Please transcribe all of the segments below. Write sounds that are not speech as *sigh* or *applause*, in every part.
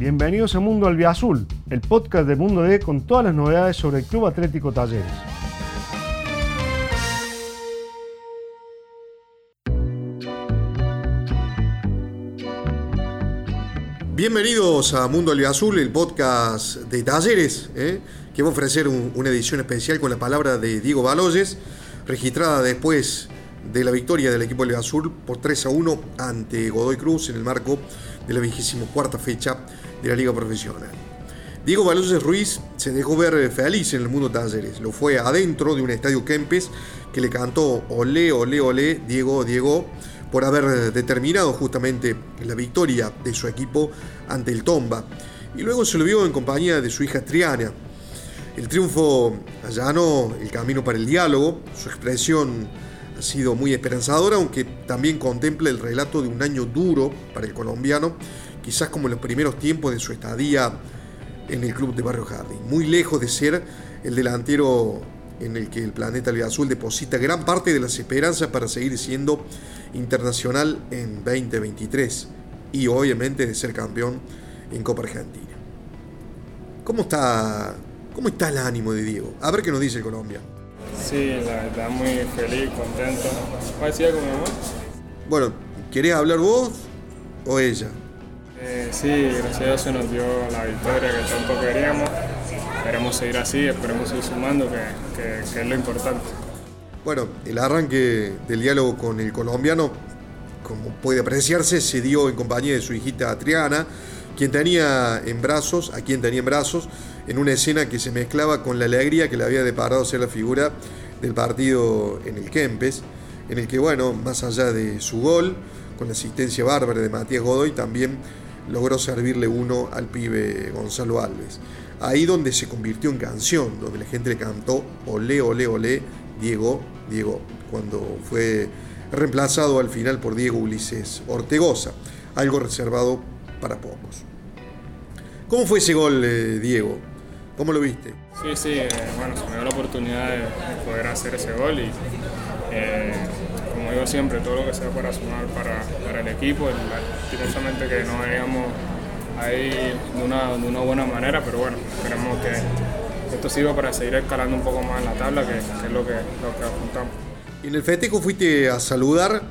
Bienvenidos a Mundo Albiazul, el podcast de Mundo D con todas las novedades sobre el Club Atlético Talleres. Bienvenidos a Mundo Albiazul, el podcast de Talleres, ¿eh? que va a ofrecer una edición especial con la palabra de Diego Baloyes, registrada después de la victoria del equipo Azul por 3 a 1 ante Godoy Cruz en el marco de la vigésimo cuarta fecha de la Liga Profesional. Diego Baloyes Ruiz se dejó ver feliz en el mundo talleres. Lo fue adentro de un estadio Kempes que le cantó olé, olé, olé, Diego, Diego, por haber determinado justamente la victoria de su equipo ante el Tomba. Y luego se lo vio en compañía de su hija Triana. El triunfo allanó el camino para el diálogo, su expresión ha sido muy esperanzadora, aunque también contempla el relato de un año duro para el colombiano quizás como en los primeros tiempos de su estadía en el club de Barrio Jardín, muy lejos de ser el delantero en el que el planeta Azul deposita gran parte de las esperanzas para seguir siendo internacional en 2023 y obviamente de ser campeón en Copa Argentina. ¿Cómo está, cómo está el ánimo de Diego? A ver qué nos dice Colombia. Sí, la verdad, muy feliz, contento. ¿Cuál decía con mi mamá? Bueno, ¿querés hablar vos o ella? Eh, sí, gracias a Dios se nos dio la victoria que tanto queríamos. Esperemos seguir así, esperemos seguir sumando, que, es lo importante. Bueno, el arranque del diálogo con el colombiano, como puede apreciarse, se dio en compañía de su hijita Triana, quien tenía en brazos, a quien tenía en brazos, en una escena que se mezclaba con la alegría que le había deparado ser la figura del partido en el Kempes, en el que, bueno, más allá de su gol, con la asistencia bárbara de Matías Godoy, también logró servirle uno al pibe Gonzalo Alves. Ahí donde se convirtió en canción, donde la gente le cantó olé, olé, olé, Diego, Diego, cuando fue reemplazado al final por Diego Ulises Ortegoza, algo reservado para pocos. ¿Cómo fue ese gol, eh, Diego? ¿Cómo lo viste? Sí, sí, eh, bueno, se me dio la oportunidad de, poder hacer ese gol y eh, como digo siempre, todo lo que sea para sumar para, el equipo, lastimosamente que no veníamos ahí de una, de una buena manera, pero bueno, esperemos que esto sirva para seguir escalando un poco más en la tabla, que, es lo que, lo que apuntamos. ¿En el festejo fuiste a saludar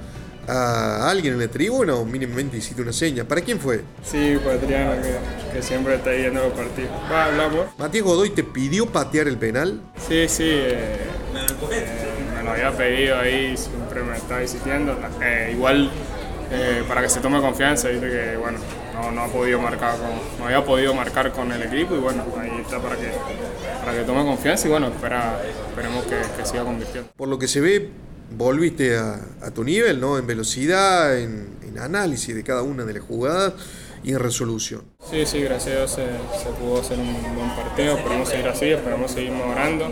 a alguien en el tribuna o mínimamente hiciste una seña? ¿Para quién fue? Sí, pues Adriana, que, siempre está yendo los partidos. Va, hablamos. ¿Matías Godoy te pidió patear el penal? Sí, sí. Eh, me lo había pedido ahí, siempre me está insistiendo. Eh, igual eh, para que se tome confianza, dice que bueno, no, ha podido marcar con, no había podido marcar con el equipo y bueno, ahí está para que, para que tome confianza y bueno, espera, esperemos que, siga convirtiendo. Por lo que se ve, volviste a, tu nivel, ¿no? En velocidad, en, análisis de cada una de las jugadas y en resolución. Sí, sí, gracias a Dios se, se pudo hacer un buen partido, esperemos seguir así, esperemos seguir mejorando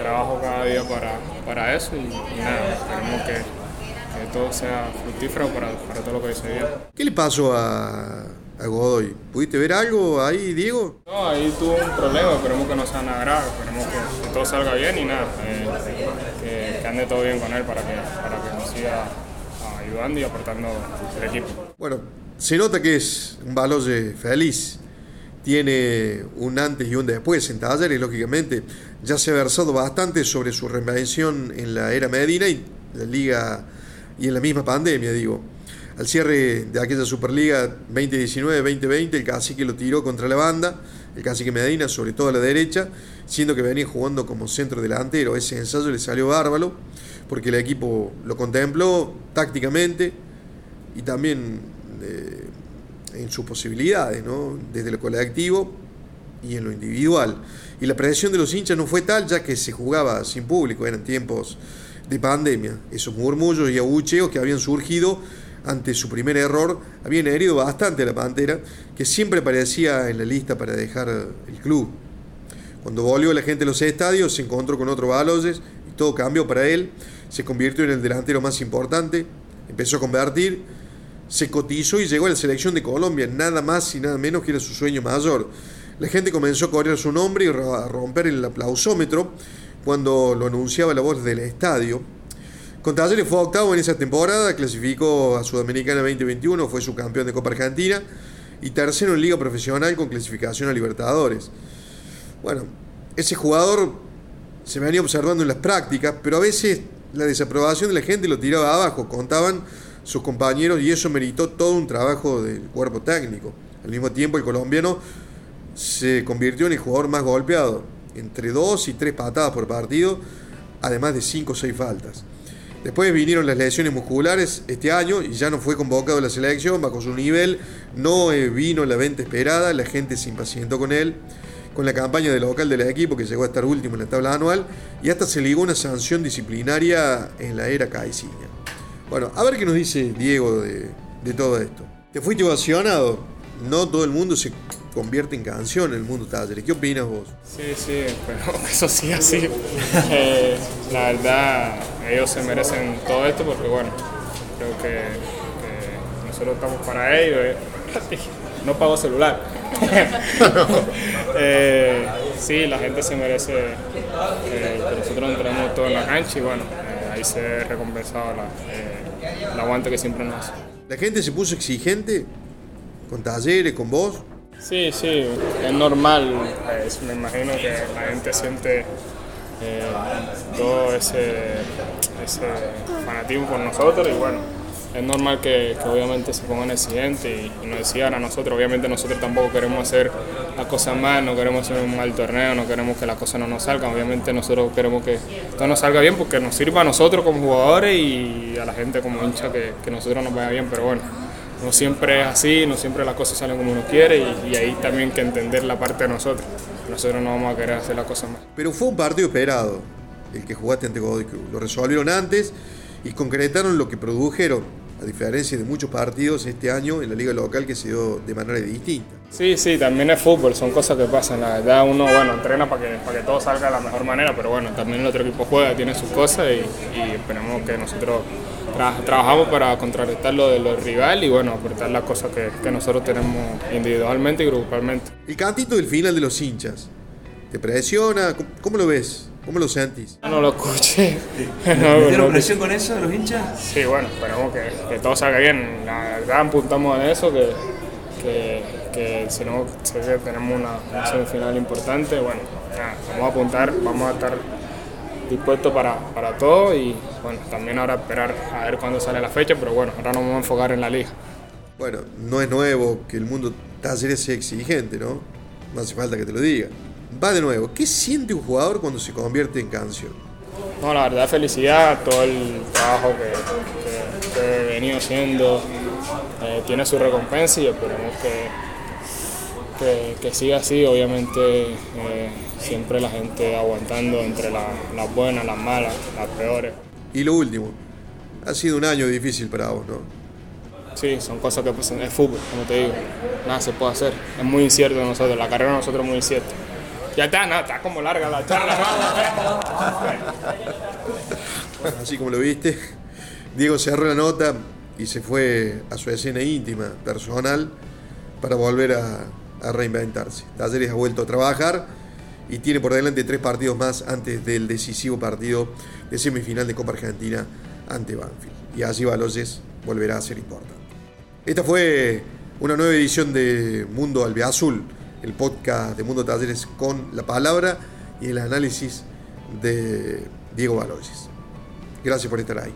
trabajo cada día para, para eso y, nada, esperemos que, que, todo sea fructífero para, para todo lo que dice bien. ¿Qué le pasó a, a Godoy? ¿Pudiste ver algo ahí, Diego? No, ahí tuvo un problema, esperemos que no sea nada grave, esperemos que, todo salga bien y nada, eh, que, que, ande todo bien con él para que, para que nos siga ayudando y aportando el equipo. Bueno, se nota que es un Baloye feliz tiene un antes y un después en Talleres, lógicamente. Ya se ha versado bastante sobre su reinvención en la era Medina y la liga y en la misma pandemia, digo. Al cierre de aquella Superliga 2019-2020, el cacique lo tiró contra la banda, el cacique Medina, sobre todo a la derecha, siendo que venía jugando como centro delantero. Ese ensayo le salió bárbaro, porque el equipo lo contempló tácticamente y también eh, en sus posibilidades, ¿no? desde lo colectivo y en lo individual. Y la presión de los hinchas no fue tal, ya que se jugaba sin público, eran tiempos de pandemia. Esos murmullos y abucheos que habían surgido ante su primer error habían herido bastante a la Pantera, que siempre aparecía en la lista para dejar el club. Cuando volvió la gente a los estadios, se encontró con otro Baloyes y todo cambió para él. Se convirtió en el delantero más importante, empezó a convertir se cotizó y llegó a la selección de Colombia, nada más y nada menos que era su sueño mayor. La gente comenzó a correr su nombre y a romper el aplausómetro cuando lo anunciaba la voz del estadio. Con fue octavo en esa temporada, clasificó a Sudamericana 2021, fue su campeón de Copa Argentina y tercero en Liga Profesional con clasificación a Libertadores. Bueno, ese jugador se venía observando en las prácticas, pero a veces la desaprobación de la gente lo tiraba abajo, contaban sus compañeros y eso meritó todo un trabajo del cuerpo técnico. Al mismo tiempo el colombiano se convirtió en el jugador más golpeado, entre dos y tres patadas por partido, además de cinco o seis faltas. Después vinieron las lesiones musculares este año y ya no fue convocado a la selección, bajo su nivel, no eh, vino la venta esperada, la gente se impacientó con él, con la campaña de local del equipo que llegó a estar último en la tabla anual y hasta se ligó una sanción disciplinaria en la era Caiciña. Bueno, a ver qué nos dice Diego de, de todo esto. ¿Te fuiste ovacionado? No todo el mundo se convierte en canción en el mundo talleres. ¿Qué opinas vos? Sí, sí, pero *laughs* eso sí, así. Eh, la verdad, ellos se merecen todo esto porque, bueno, creo que, nosotros estamos para ellos. Eh. *laughs* No pago celular. *laughs* eh, sí, la gente se merece eh, que nosotros entremos todo en la cancha y, bueno, ahí se ha recompensado la, el aguante que siempre nos hace. ¿La gente se puso exigente con talleres, con vos? Sí, sí, es normal. me imagino que la gente siente eh, todo ese, ese, fanatismo por nosotros y bueno, es normal que, obviamente se pongan exigentes y, y, nos decían a nosotros. Obviamente nosotros tampoco queremos hacer las cosas mal, no queremos hacer un mal torneo, no queremos que las cosas no nos salgan. Obviamente nosotros queremos que todo nos salga bien porque nos sirva a nosotros como jugadores y a la gente como hincha que, que nosotros nos vaya bien, pero bueno no siempre es así, no siempre las cosas salen como uno quiere y, ahí también hay que entender la parte de nosotros. Nosotros no vamos a querer hacer las cosas mal. Pero fue un partido esperado, el que jugaste ante Godoy Cruz. Lo resolvieron antes y concretaron lo que produjeron, a diferencia de muchos partidos este año en la liga local que se dio de manera distinta. Sí, sí, también es fútbol, son cosas que pasan. La verdad, uno bueno, entrena para que, para que todo salga de la mejor manera, pero bueno, también el otro equipo juega, tiene sus cosas y, y esperemos que nosotros trabajamos para contrarrestar lo de los rivales y bueno, aportar las cosas que, que, nosotros tenemos individualmente y grupalmente. El cantito del final de los hinchas, ¿te presiona? ¿Cómo, lo ves? ¿Cómo lo sentís? No lo escuché. *laughs* no, presión con eso de los hinchas? Sí, bueno, esperemos que, que, todo salga bien. La verdad apuntamos en eso, que, que, que si no tenemos una, una semifinal importante, bueno, vamos a apuntar, vamos a estar dispuesto para, para todo y bueno, también ahora esperar a ver cuándo sale la fecha, pero bueno, ahora nos vamos a enfocar en la liga. Bueno, no es nuevo que el mundo taller sea exigente, ¿no? No hace falta que te lo diga. Va de nuevo, ¿qué siente un jugador cuando se convierte en canción? No, la verdad, felicidad, todo el trabajo que, que, he venido haciendo eh, tiene su recompensa y esperemos que, que, que siga así, obviamente. Eh, siempre la gente aguantando entre la, las buenas, las malas, las peores. Y lo último, ha sido un año difícil para vos, ¿no? Sí, son cosas que pasan. Es fútbol, como te digo. Nada se puede hacer. Es muy incierto nosotros. La carrera de nosotros es muy incierta. Ya está, nada, está como larga la charla. bueno, así como lo viste, Diego cerró la nota y se fue a su escena íntima, personal, para volver a, reinventarse. Talleres ha vuelto a trabajar y tiene por delante tres partidos más antes del decisivo partido de semifinal de Copa Argentina ante Banfield. Y allí Baloyes volverá a ser importante. Esta fue una nueva edición de Mundo Albiazul, el podcast de Mundo Talleres con la palabra y el análisis de Diego Baloyes. Gracias por estar ahí.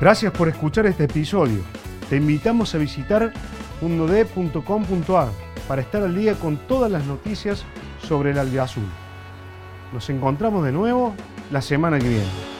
Gracias por escuchar este episodio. Te invitamos a visitar mundod.com.ar para estar al día con todas las noticias sobre el albiazul. Nos encontramos de nuevo la semana que viene.